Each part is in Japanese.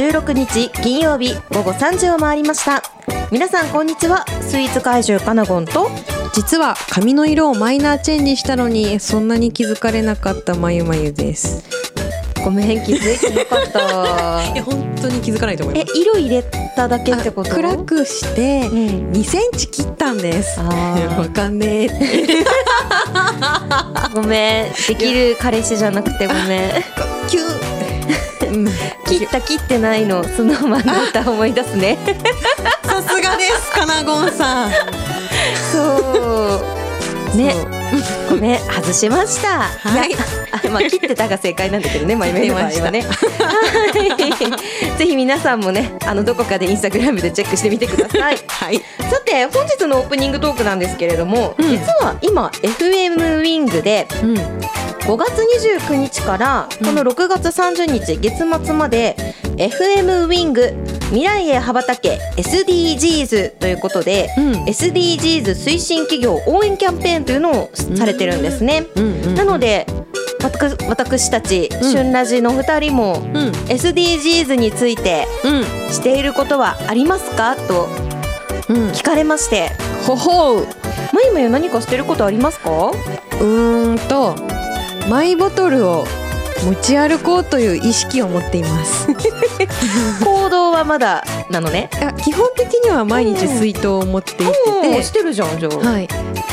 16日金曜日午後3時を回りました。皆さんこんにちは。スイーツ怪獣カナゴンと。実は髪の色をマイナーチェンジしたのにそんなに気づかれなかったまゆまゆです。ごめん気づいてなかった。いや本当に気づかないと思いえます。色入れただけってこと？暗くしてうん。2センチ切ったんです。あー。わかんねえ ごめん。できる彼氏じゃなくてごめん。キュンうん切った切ってないのスノーマンの歌思い出すね。さすがですかなごんさん。そう。ね。ごめん外しました。はい。やあまあ切ってたが正解なんだけどねまゆめの場合はね。はい。ぜひ皆さんもねあのどこかでインスタグラムでチェックしてみてください。はい。さて本日のオープニングトークなんですけれども、うん。実は今 FM ウィングでうん5月29日からこの6月30日月末まで FM ウィング未来へ羽ばたけ SDGs ということで、うん。SDGs 推進企業応援キャンペーンというのをされてるんですね。うんうんなので私私たち、うん。旬ラジの2人もうん。SDGs についてうん。していることはありますか？とうん。聞かれまして。ほほう。まゆまゆ何かしてることありますか？うーんとマイボトルを持ち歩こうという意識を持っています。行動はまだなのね。基本的には毎日水筒を持って行ってて、してるじゃんじゃあ。はい、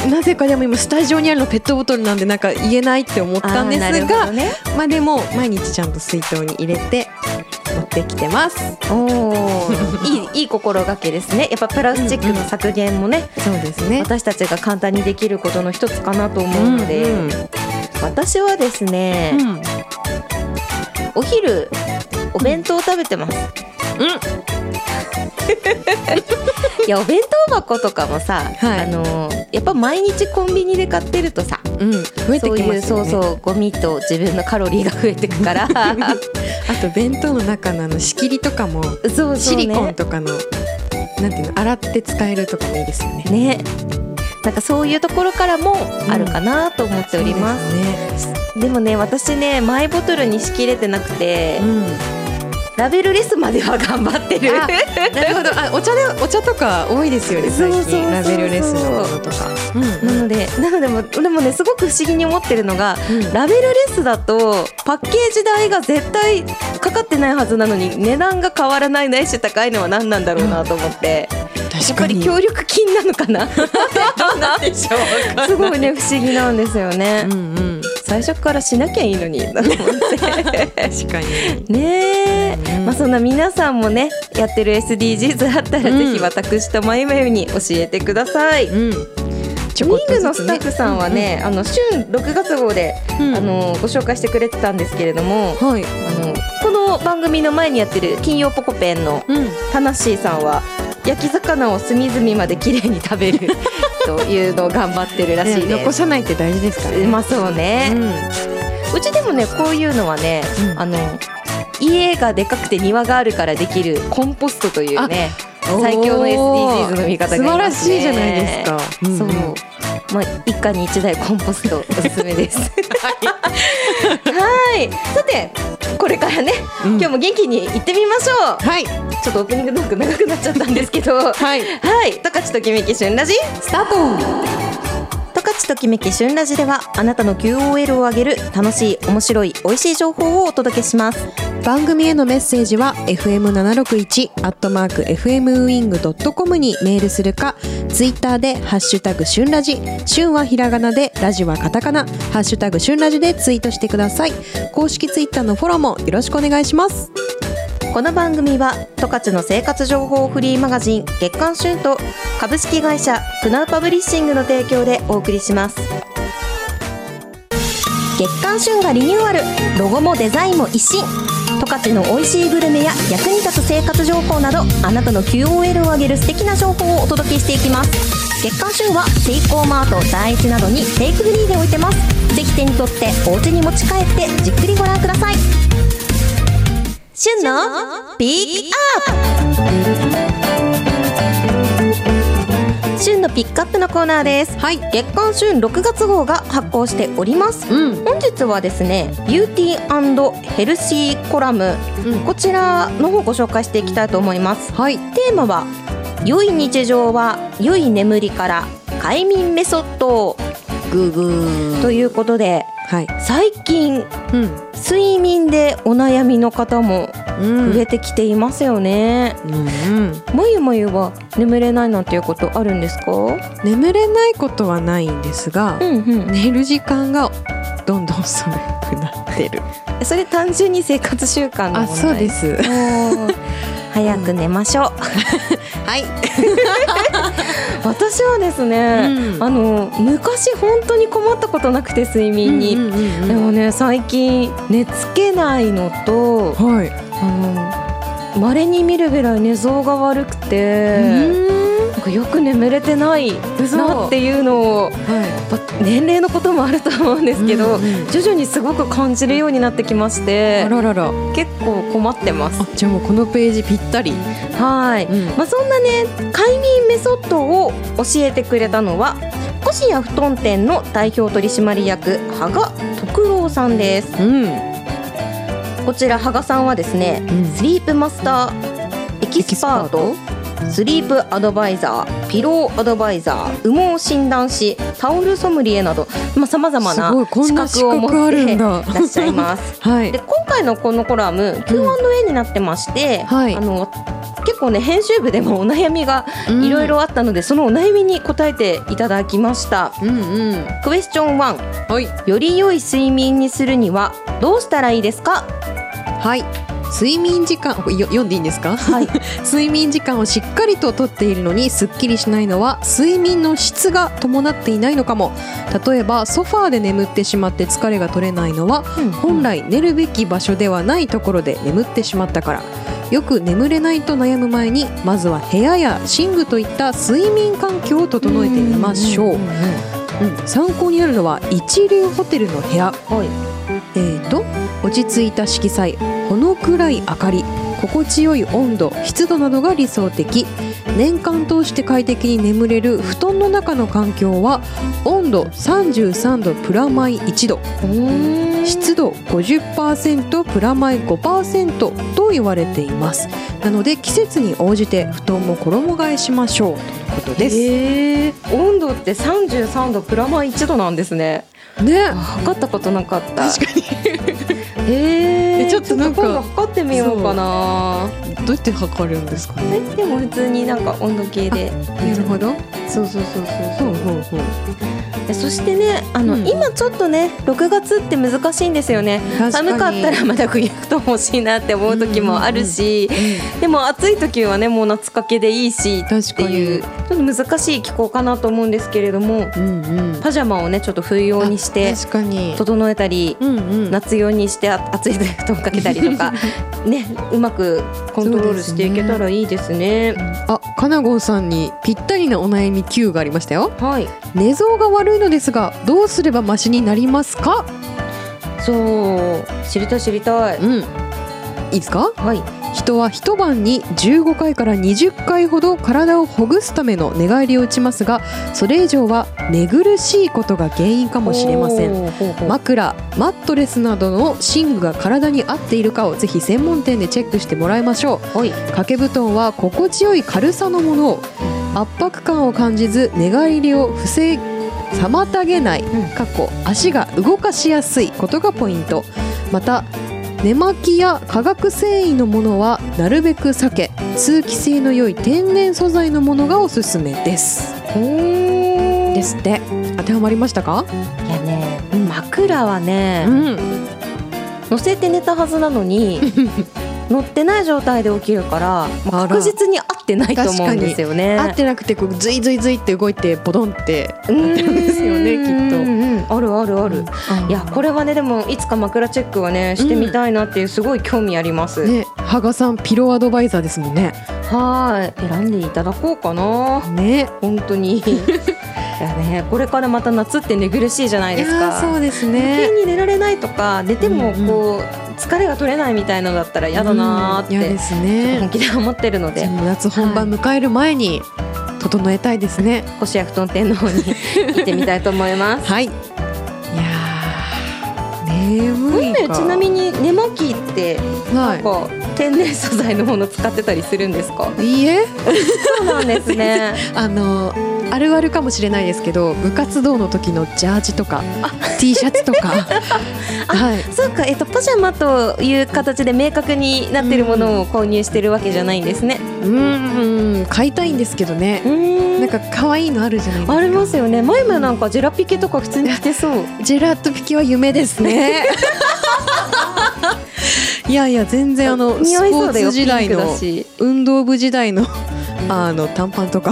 なぜかでも今スタジオにあるのペットボトルなんでなんか言えないって思ったんですがどね、まあでも毎日ちゃんと水筒に入れて持ってきてます。おお、いいいい心がけですね。やっぱプラスチックの削減もね、そうですね。私たちが簡単にできることの一つかなと思うので、うんうん私はですね、うん。お昼お弁当を食べてます。いやお弁当箱とかもさ、はい。あのやっぱ毎日コンビニで買ってるとさ、うん増えてそういうきますよね。そうそうゴミと自分のカロリーが増えてくから、あと弁当の中のあの仕切りとかもそうそうね。シリコンとかのなんていうの洗って使えるとかもいいですよね。ねなんかそういうところからもあるかなと思っております,、そうですねでもね私ねマイボトルにしきれてなくて、うん。ラベルレスまでは頑張ってる。あなるほど。あお茶でお茶とか多いですよね最近。ラベルレスのものとかなのでなのでもでもねすごく不思議に思ってるのが、うん。ラベルレスだとパッケージ代が絶対かかってないはずなのに値段が変わらないないし高いのは何なんだろうなと思って、やっぱり協力金なのかな？すごいね不思議なんですよね、うんうん。最初からしなきゃいいのに。と思って確かに。ねえ、うんまあそんな皆さんもねやってる SDGs あったら、うん。ぜひ私とまゆまゆに教えてください。うん。ちウィングのスタッフさんはね、あの旬6月号で、うん。あのご紹介してくれてたんですけれども、はい。あのこの番組の前にやってる金曜ポコペンのうん。タナッシーさんは焼き魚を隅々まで綺麗に食べる というのを頑張ってるらしいね残です。さないって大事ですからね。まあそうね、うちでもねこういうのはね、うん。あの家がでかくて庭があるからできるコンポストというねうん最強の SDGs の見方がね。素晴らしいじゃないですか。うん。そうまあ一家に一台コンポストおすすめです。はい。さてこれからね、うん。今日も元気に行ってみましょう。はい。ちょっとオープニングトーク長くなっちゃったんですけど。ははい。い十勝ときめき旬ラジスタート十勝ときめき旬ラジではあなたの QOL を上げる楽しい面白い美味しい情報をお届けします。番組へのメッセージは fm761 アットマーク fmwing.com にメールするかツイッターでハッシュタグ旬ラジ旬はひらがなでラジはカタカナハッシュタグ旬ラジでツイートしてください。公式ツイッターのフォローもよろしくお願いします。この番組は十勝の生活情報フリーマガジン月刊旬と株式会社クナウパブリッシングの提供でお送りします。月刊旬がリニューアルロゴもデザインも一新。十勝の美味しいグルメや役に立つ生活情報などあなたの QOL を上げる素敵な情報をお届けしていきます。月刊旬はセイコーマート第一などにテイクフリーで置いてます。ぜひ手に取ってお家に持ち帰ってじっくりご覧ください。旬のピックアップ。旬ののピックアップのコーナーです。はい。月刊旬6月号が発行しております。うん。本日はですねビューティーヘルシーコラムうん。こちらの方をご紹介していきたいと思います。はい。テーマは良い日常は良い眠りから快眠メソッドグーグー。ということではい。最近うん睡眠でお悩みの方もうん。増えてきていますよね、まゆまゆは眠れないなんていうことあるんですか？眠れないことはないんですがうんうん。寝る時間がどんどん遅くなってる。それ単純に生活習慣の問題あそうです早く寝ましょう、はい。私はですね、うん。あの昔本当に困ったことなくて睡眠に、うんうんうんうん。でもね最近寝つけないのとはい。あの稀に見るぐらい寝相が悪くて、かよく眠れてないなっていうのをはやっぱ年齢のこともあると思うんですけど、うんうん徐々にすごく感じるようになってきましいてあららら。結構困ってます。あじゃあもうこのページぴったり。はい、うん。まあ、そんなね快眠メソッドを教えてくれたのは越谷布団店の代表取締役羽賀徳郎さんです。うん。こちら羽賀さんはですね、うん。スリープマスターエキスパート？スリープアドバイザーピローアドバイザー羽毛診断士タオルソムリエなどさまざ、まな資な資格を持っていらっしゃいます。はい。で今回のこのコラム Q&A になってまして、はい。あの結構ね編集部でもお悩みがうん。いろいろあったので、そのお悩みに答えていただきました。うんうん。クエスチョン1はい。より良い睡眠にするにはどうしたらいいですか？はい睡眠時間読んでいいんですか？はい。睡眠時間をしっかりととっているのにすっきりしないのは睡眠の質が伴っていないのかも。例えばソファーで眠ってしまって疲れが取れないのは本来寝るべき場所ではないところで眠ってしまったから。よく眠れないと悩む前にまずは部屋や寝具といった睡眠環境を整えてみましょう、うん参考になるのは一流ホテルの部屋。はい。えー、と落ち着いた色彩。ほの暗い明かり心地よい温度湿度などが理想的。年間通して快適に眠れる布団の中の環境は温度33度プラマイ1度。湿度50%プラマイ5%と言われています。なので季節に応じて布団も衣替えしましょう。ということです、えー、温度って33度プラマイ1度なんですね。ね。測ったことなかった。確かにえー、えちょっとなんか測ってみようかな。どうやって測るんですか？ねえでも普通になんか温度計でなるほど？そうそうそうそうそう。ほうほうでそしてねあの、うん。今ちょっとね6月って難しいんですよね。寒かったらまだ冬布団欲しいなって思う時もあるし、でも暑い時はねもう夏掛けでいいしっていうちょっと難しい気候かなと思うんですけれどもうんうん。パジャマをねちょっと冬用にして確かに。整えたりうんうん。夏用にしてあ暑い時布団かけたりとか ねうまくコントロールしていけたらいいですね。あかなごんさんにぴったりなお悩み Q がありましたよ。はい。寝相が悪いのですがどうすればマシになりますか？そう知りたい知りたい。うんいいですか？はい。人は一晩に15回から20回ほど体をほぐすための寝返りを打ちますがそれ以上は寝苦しいことが原因かもしれません枕マットレスなどの寝具が体に合っているかをぜひ専門店でチェックしてもらいましょうはい。掛け布団は心地よい軽さのものを圧迫感を感じず寝返りを防い妨げない、んかっこ足が動かしやすいことがポイント。また寝巻きや化学繊維のものはなるべく避け通気性の良い天然素材のものがおすすめです。でですって。当てはまりましたか？いやね、枕はね、ん。乗せて寝たはずなのに 乗ってない状態で起きるから、ま確実に合ってないと思うんですよね。合ってなくてこうズイズイズイって動いてボドンってうなってるんですよねきっと。うんあるあるある。いやこれはねでもいつか枕チェックはねしてみたいなっていうすごい興味あります。ね、羽賀さんピローアドバイザーですもんね。はい選んでいただこうかなね。本当に。いやねこれからまた夏って寝苦しいじゃないですか。そうです余ね 寝られないとか寝てもこう、疲れが取れないみたいのだったら嫌だなーって、うん嫌です本ね。気で思ってるので。夏本番迎える前に整えたいですね。腰や布団店の方に 行ってみたいと思います。はい。いやー眠いちなみに寝巻きってなんはか天然素材のもの使ってたりするんですか？いいいえ。そうなんですね。あのあるあるかもしれないですけど部活動の時のジャージとか T シャツとか はいそうか、えっと、パジャマという形で明確になってるものを購入してるわけじゃないんですね。うーん買いたいんですけどねうんなんか可愛いのあるじゃないですかありますよね。前もなんかジェラピケとか普通に着てそう。ジェラートピケは夢ですね いやいや全然あの似スポー。ツ時代の。運動部時代のあの短パンとか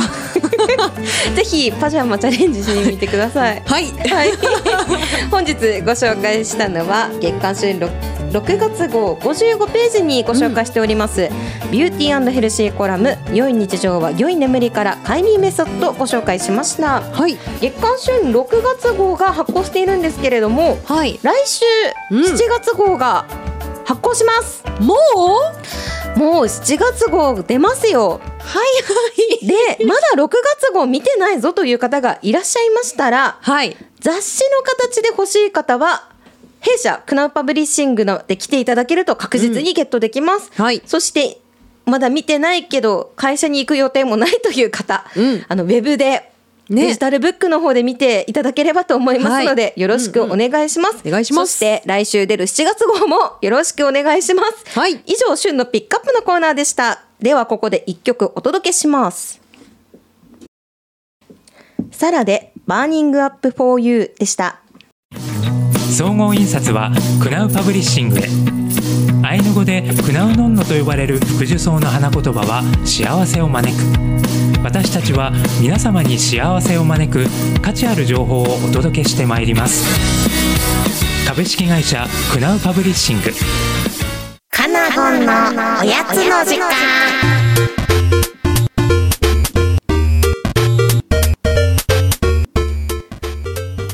ぜひパジャマチャレンジしてみてください。はい。はい。本日ご紹介したのは月刊春六6月号55ページにご紹介しております、ビューティーヘルシーコラム良い日常は良い眠りから快眠メソッドをご紹介しました。はい。月刊春6月号が発行しているんですけれどもはい。来週うん。7月号が発行します、もう？もう7月号出ますよはい。でまだ6月号見てないぞという方がいらっしゃいましたらはい。雑誌の形で欲しい方は弊社クナウパブリッシングので来ていただけると確実にゲットできます、はい。そしてまだ見てないけど会社に行く予定もないという方、うん。あのウェブでね。デジタルブックの方で見ていただければと思いますので、よろしくお願いします、お願いします。そして来週出る7月号もよろしくお願いします。はい。以上旬のピックアップのコーナーでしたではここで一曲お届けします。サラでバーニングアップフォーユーでした。総合印刷はクナウパブリッシングへアイヌ語でクナウノンノと呼ばれる福寿草の花言葉は幸せを招く。私たちは皆様に幸せを招く価値ある情報をお届けしてまいります。株式会社クナウパブリッシング。カナゴンのおやつの時間。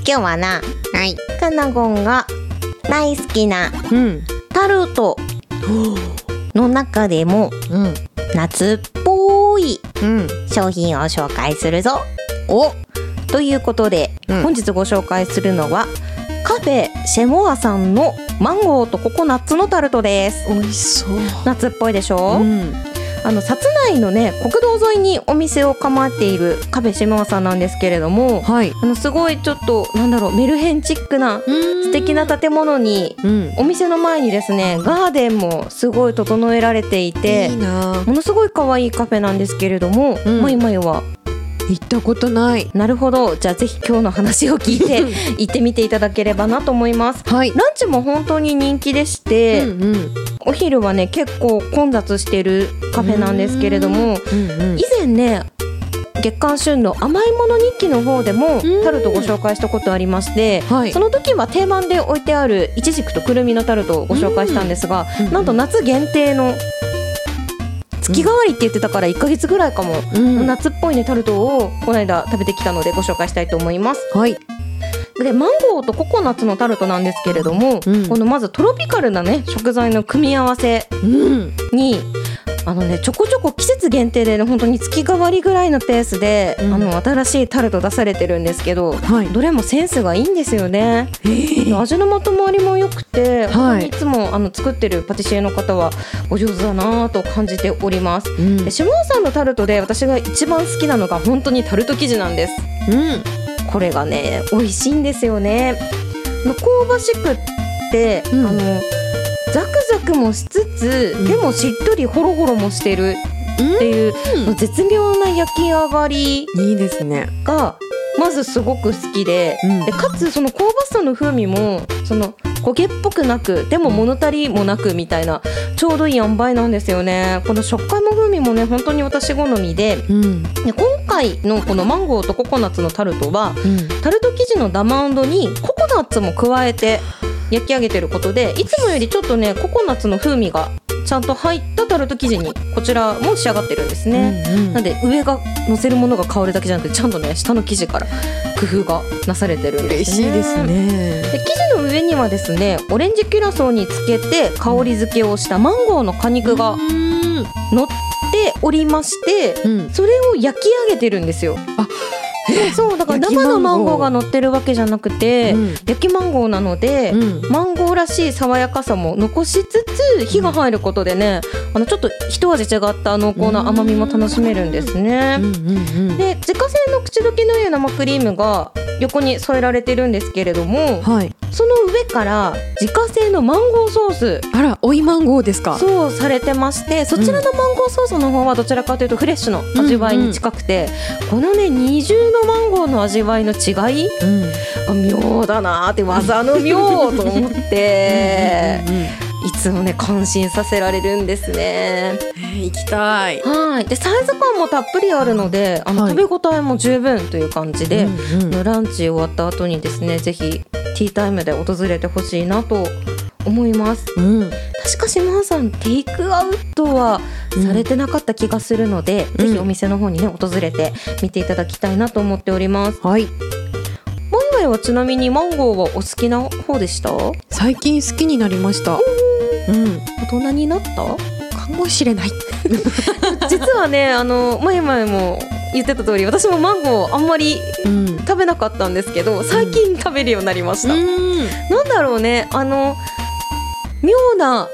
今日はな、はい、カナゴンが大好きなうんタルトの中でもうん夏っぽいうん商品を紹介するぞ。おということで、うん。本日ご紹介するのはカフェシェモアさんのマンゴーとココナッツのタルトです。美味しそう。夏っぽいでしょ、うん。あの薩内のね国道沿いにお店を構えているカフェシェモアさんなんですけれどもはい。あのすごいちょっとなんだろうメルヘンチックな素素敵な建物にうん。お店の前にですねガーデンもすごい整えられていていいな。ものすごい可愛いカフェなんですけれども、うん。まいまいは行ったことない。なるほど。じゃあぜひ今日の話を聞いて行ってみていただければなと思います。はい。ランチも本当に人気でして、うんうん。お昼はね結構混雑してるカフェなんですけれどもうんうん以前ね月刊旬の甘いもの日記の方でもうん。タルトご紹介したことありまして、はい。その時は定番で置いてあるイチジクとくるみのタルトをご紹介したんですが、うん。なんと夏限定の月替わりって言ってたから1ヶ月ぐらいかも、うん。夏っぽいねタルトをこの間食べてきたのでご紹介したいと思います。はい。でマンゴーとココナッツのタルトなんですけれども、うん。このまずトロピカルなね食材の組み合わせうん。にあのねちょこちょこ季節限定でね本当に月替わりぐらいのペースで、うんあの新しいタルト出されてるんですけどはいどれもセンスがいいんですよね。味のまとまりも良くて、はいいつもあの作ってるパティシエの方はお上手だなぁと感じております。うんで下尾さんのタルトで私が一番好きなのが本当にタルト生地なんです。うんこれがね美味しいんですよね。香ばしくって、うんあのザクザクもしつつ、うん。でもしっとりホロホロもしてるっていう、うん。絶妙な焼き上がりいいですね。がまずすごく好きで,、うん。でかつその香ばしさの風味もその焦げっぽくなくでも物足りもなくみたいなちょうどいい塩梅なんですよね。この食感も風味もね本当に私好みでうん。で今回のこのマンゴーとココナッツのタルトはうん。タルト生地のダマンドにココナッツも加えて焼き上げてることでいつもよりちょっとねココナッツの風味がちゃんと入ったタルト生地にこちらも仕上がってるんですね。うんなんで上が乗せるものが変わるだけじゃなくてちゃんとね下の生地から工夫がなされてるんですね。嬉しいですねで生地の上にはですねオレンジキュラソーにつけて香り付けをしたマンゴーの果肉がうん乗っておりまして、うんそれを焼き上げてるんですよ。あ そうだから生のマンゴー。が乗ってるわけじゃなくて、うん。焼きマンゴーなので、うん。マンゴーらしい爽やかさも残しつつ火が入ることでね、あのちょっと一味違った濃厚な甘みも楽しめるんですね。で自家製の口どけのいい生クリームが横に添えられてるんですけれどもはい。その上から自家製のマンゴーソースあら追いマンゴーですか？そうされてましてそちらのマンゴーソースの方はどちらかというとフレッシュの味わいに近くて、このね二重のマンゴーの味わいの違いうん。あ妙だなーって技の妙と思って。うんうんうんいつもね感心させられるんですね。えー行きたい。はい。でサイズ感もたっぷりあるのであの、はい。食べ応えも十分という感じで、うんうん。のランチ終わった後にですねぜひティータイムで訪れてほしいなと思います。うん。確か島田さんテイクアウトはされてなかった気がするので、うん。ぜひお店の方にね訪れて見ていただきたいなと思っております。はい。マイマイはちなみにマンゴーはお好きな方でした？大最近好きになりましたうん。人になった？かもしれない。実はねあのマイマイも言ってた通り私もマンゴーあんまりうん。食べなかったんですけど最近食べるようになりました、なんだろうねあの妙な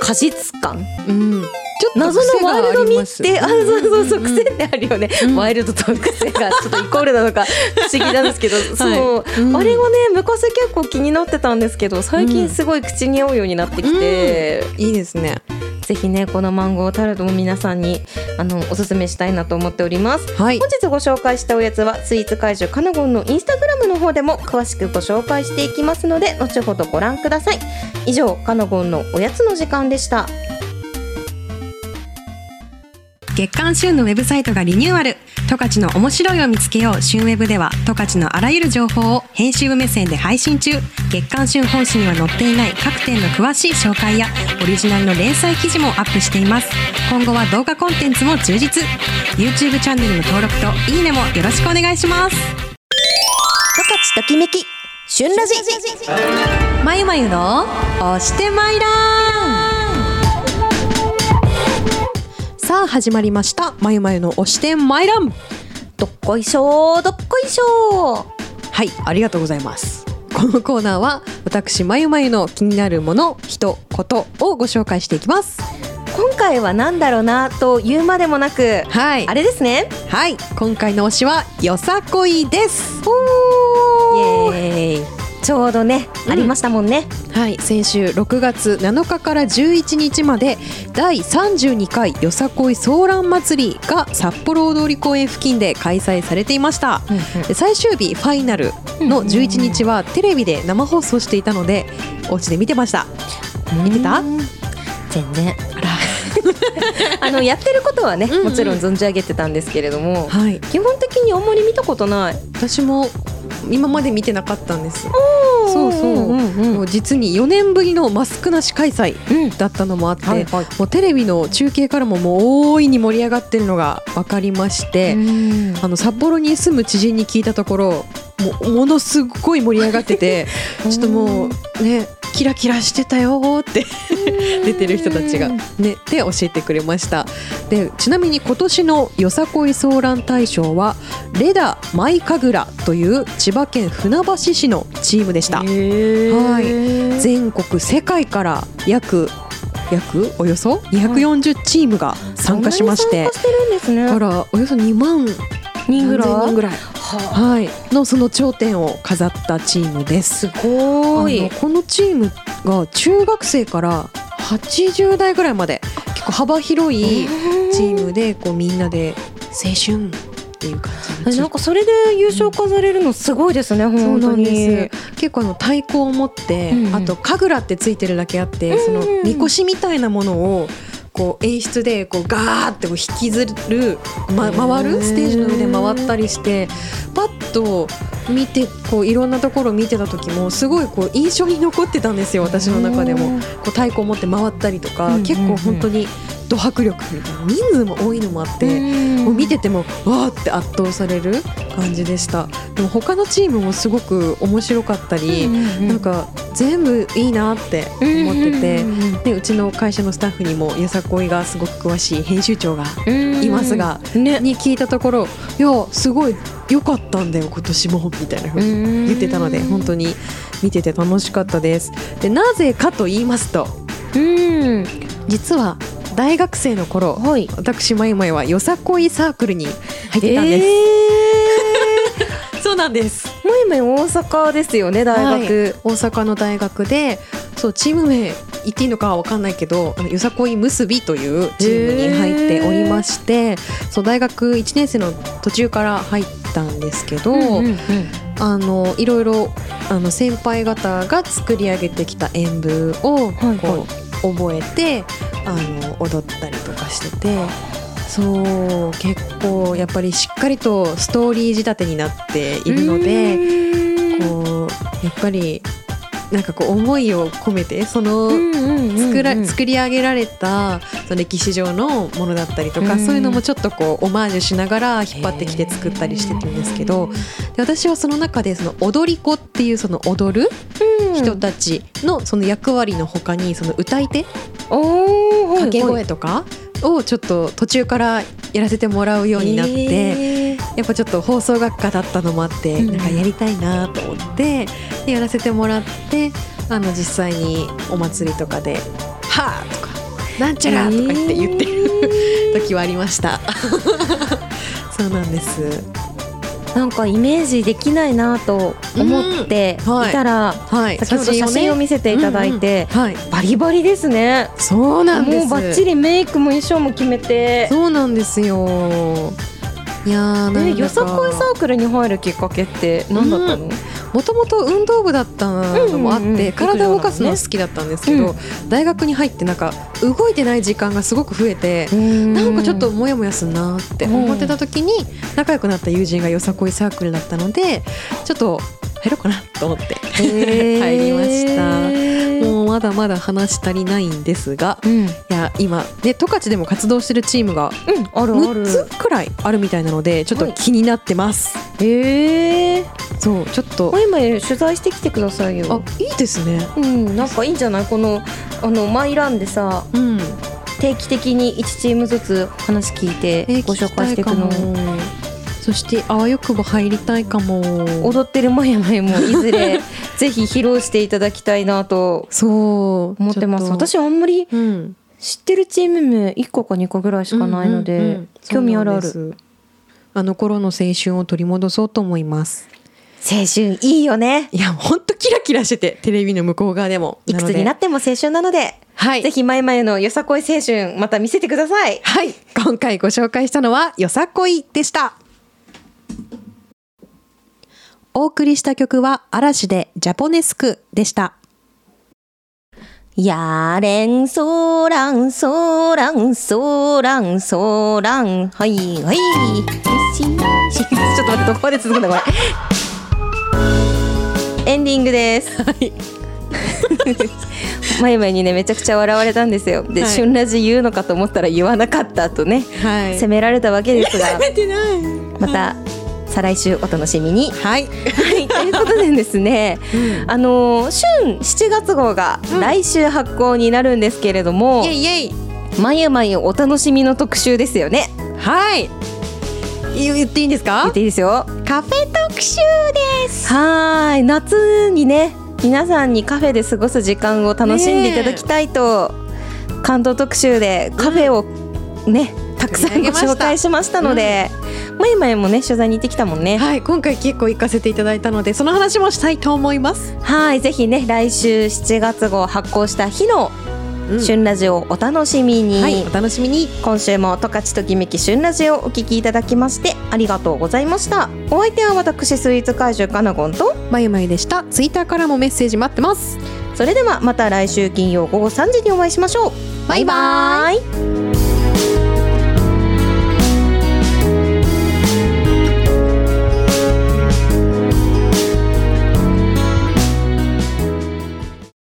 果実感。うんちょっと謎のワイルド味ってあそうそうそううん癖ってあるよね、うん。ワイルドと癖がちょっとイコールなのか不思議なんですけど、そう、うん。あれがね昔結構気になってたんですけど最近すごい口に合うようになってきて、いいですね。ぜひねこのマンゴータルトも皆さんにあのおすすめしたいなと思っております。はい。本日ご紹介したおやつはスイーツ怪獣カナゴンのインスタグラムの方でも詳しくご紹介していきますので後ほどご覧ください。以上カナゴンのおやつの時間でした月刊旬のウェブサイトがリニューアル。十勝の面白いを見つけよう。旬ウェブでは十勝のあらゆる情報を編集部目線で配信中。月刊旬本誌には載っていない各店の詳しい紹介やオリジナルの連載記事もアップしています。今後は動画コンテンツも充実。YouTube チャンネルの登録といいねもよろしくお願いします。十勝ときめき。旬ラジまゆまゆの押してまいらさあ始まりました。まゆまゆの推し店マイラン。どっこいしょーどっこいしょはいありがとうございます。このコーナーは私まゆまゆの気になるもの人ことをご紹介していきます。ー今回は何だろうなと言うまでもなくはい。あれですね。はい。今回の推しはよさこいです。イエーイちょうどね、うん。ありましたもんね。はい先週6月7日から11日まで第32回よさこいソーラン祭りが札幌大通公園付近で開催されていました。で最終日ファイナルの11日はテレビで生放送していたのでお家で見てました。見てた？うん全然 あのやってることはね、うんうん。もちろん存じ上げてたんですけれどもはい。基本的にあんまり見たことない。私も今まで見てなかったんです。そうそう。うんうん。もう実に4年ぶりのマスクなし開催うん。だったのもあって、はいはい。もうテレビの中継からももう大いに盛り上がってるのが分かりまして、うん。あの札幌に住む知人に聞いたところもうものすごい盛り上がっててちょっともうねキラキラしてたよーって出てる人たちがねで教えてくれました。でちなみに今年のよさこいソーラン大賞はレダマイカグラという千葉県船橋市のチームでした。はい。全国世界から約約およそ？240チームが参加しまして。そんなに参加してるんですね。だからおよそ2万人ぐらい？人ぐらい？ははい、のその頂点を飾ったチームです。すごい。このチームが中学生から80代ぐらいまで結構幅広いチームでこうみんなで青春っていう感じなんかそれで優勝飾れるのすごいですね、そう本当に結構あの太鼓を持って、うんうん。あと神楽ってついてるだけあって、そのうんうん。みこしみたいなものをこう演出でこうガーってこう引きずる、ま、回る？ステージの上で回ったりしてパッと見てこういろんなところを見てた時もすごいこう印象に残ってたんですよ私の中でも。こう太鼓を持って回ったりとか、結構本当にド迫力みたいな人数も多いのもあって、もう見ててもわーって圧倒される感じでした。でも他のチームもすごく面白かったり、なんか全部いいなって思ってて、でうちの会社のスタッフにもよさこいがすごく詳しい編集長がいますが、ね。に聞いたところいやすごい良かったんだよ今年もみたいな風に言ってたので本当に見てて楽しかったです。でなぜかと言いますとうん。実は大学生の頃はい。私まゆまゆはよさこいサークルに入ってたんです、そうなんです。もいもい大阪ですよね大学、大阪の大学でそうチーム名言っていいのかは分かんないけどあのよさこい結びというチームに入っておりましてそう大学1年生の途中から入ったんですけど、うんうんうん。あのいろいろあの先輩方が作り上げてきた演舞をはいこう、覚えてあの踊ったりとかしててそう結構やっぱりしっかりとストーリー仕立てになっているのでこうやっぱりなんかこう思いを込めてその作ら作り上げられたその歴史上のものだったりとか、うん。そういうのもちょっとこうオマージュしながら引っ張ってきて作ったりしてるんですけどで私はその中でその踊り子っていうその踊る人たちのその役割の他にその歌い手掛け声とかをちょっと途中からやらせてもらうようになって。てやっぱちょっと放送学科だったのもあって、うんなんかやりたいなと思ってでやらせてもらってあの実際にお祭りとかで「はあ」とか「なんちゃら」とか言って言ってる時はありました。そうなんです。なんかイメージできないなと思っていいたら、はい、先ほど写真を見せていただいて、うんうんはい、バリバリですねそうなんです。もうバッチリメイクも衣装も決めてそうなんですよ。いやーなんだか。えよさこいサークルに入るきっかけって何だったの、もともと運動部だったのもあって、うんうんうん体を動かすの好きだったんですけど、う大学に入ってなんか動いてない時間がすごく増えて、なんかちょっとモヤモヤすんなって思ってた時に仲良くなった友人がよさこいサークルだったのでちょっと入ろうかなと思って 入りました。もうまだまだ話足りないんですがうん、うん、いや今ね十勝でも活動してるチームがあるあ6るつくらいあるみたいなのでちょっと気になってます、へえそうちょっともう今取材してきてくださいよ。あいいですね。うんなんかいいんじゃない？このあのマイランでさうん。定期的に1チームずつ話聞いてえーご紹介していくの。聞きたいかもそしてあわよくば入りたいかも。踊ってるまやまやもいずれ。ぜひ披露していただきたいなと。そう。思ってます。私あんまりうん。知ってるチーム名1個か2個ぐらいしかないので、うんうんうん。興味あるある。あの頃の青春を取り戻そうと思います。青春いいよね。いやほんとキラキラしててテレビの向こう側でも。いくつになっっても青春なので、はい。ぜひまゆまゆのよさこい青春また見せてください。はい。今回ご紹介したのはよさこいでしたお送りした曲は嵐でジャポネスクでした。やれんそらんそらんそらんそらん。はいはい。ちょっと待ってどこまで続くんだこれ。エンディングです。はい。まゆまゆにねめちゃくちゃ笑われたんですよ。で、はい。旬ラジ言うのかと思ったら言わなかったとね。はい。責められたわけですが。また再来週お楽しみに。はい、はい、ということでですね、あの春7月号が来週発行になるんですけれども、イエイイエイ。まゆまゆお楽しみの特集ですよね。はい。言言っていいんですか？言っていいですよ。カフェ特集です。はーい、夏にね、皆さんにカフェで過ごす時間を楽しんでいただきたいと、関東特集でカフェをね、たくさんご紹介しましたので、まゆまゆもね取材に行ってきたもんね。はい今回結構行かせていただいたのでその話もしたいと思います、はい、ぜひね来週7月号発行した日の旬ラジオをお楽しみに。はいお楽しみに。今週も十勝ときめき旬ラジオをお聞きいただきましてありがとうございました。お相手は私スイーツ怪獣かなごんとまゆまゆでした。ツイッターからもメッセージ待ってます。それではまた来週金曜午後3時にお会いしましょう。バイバイ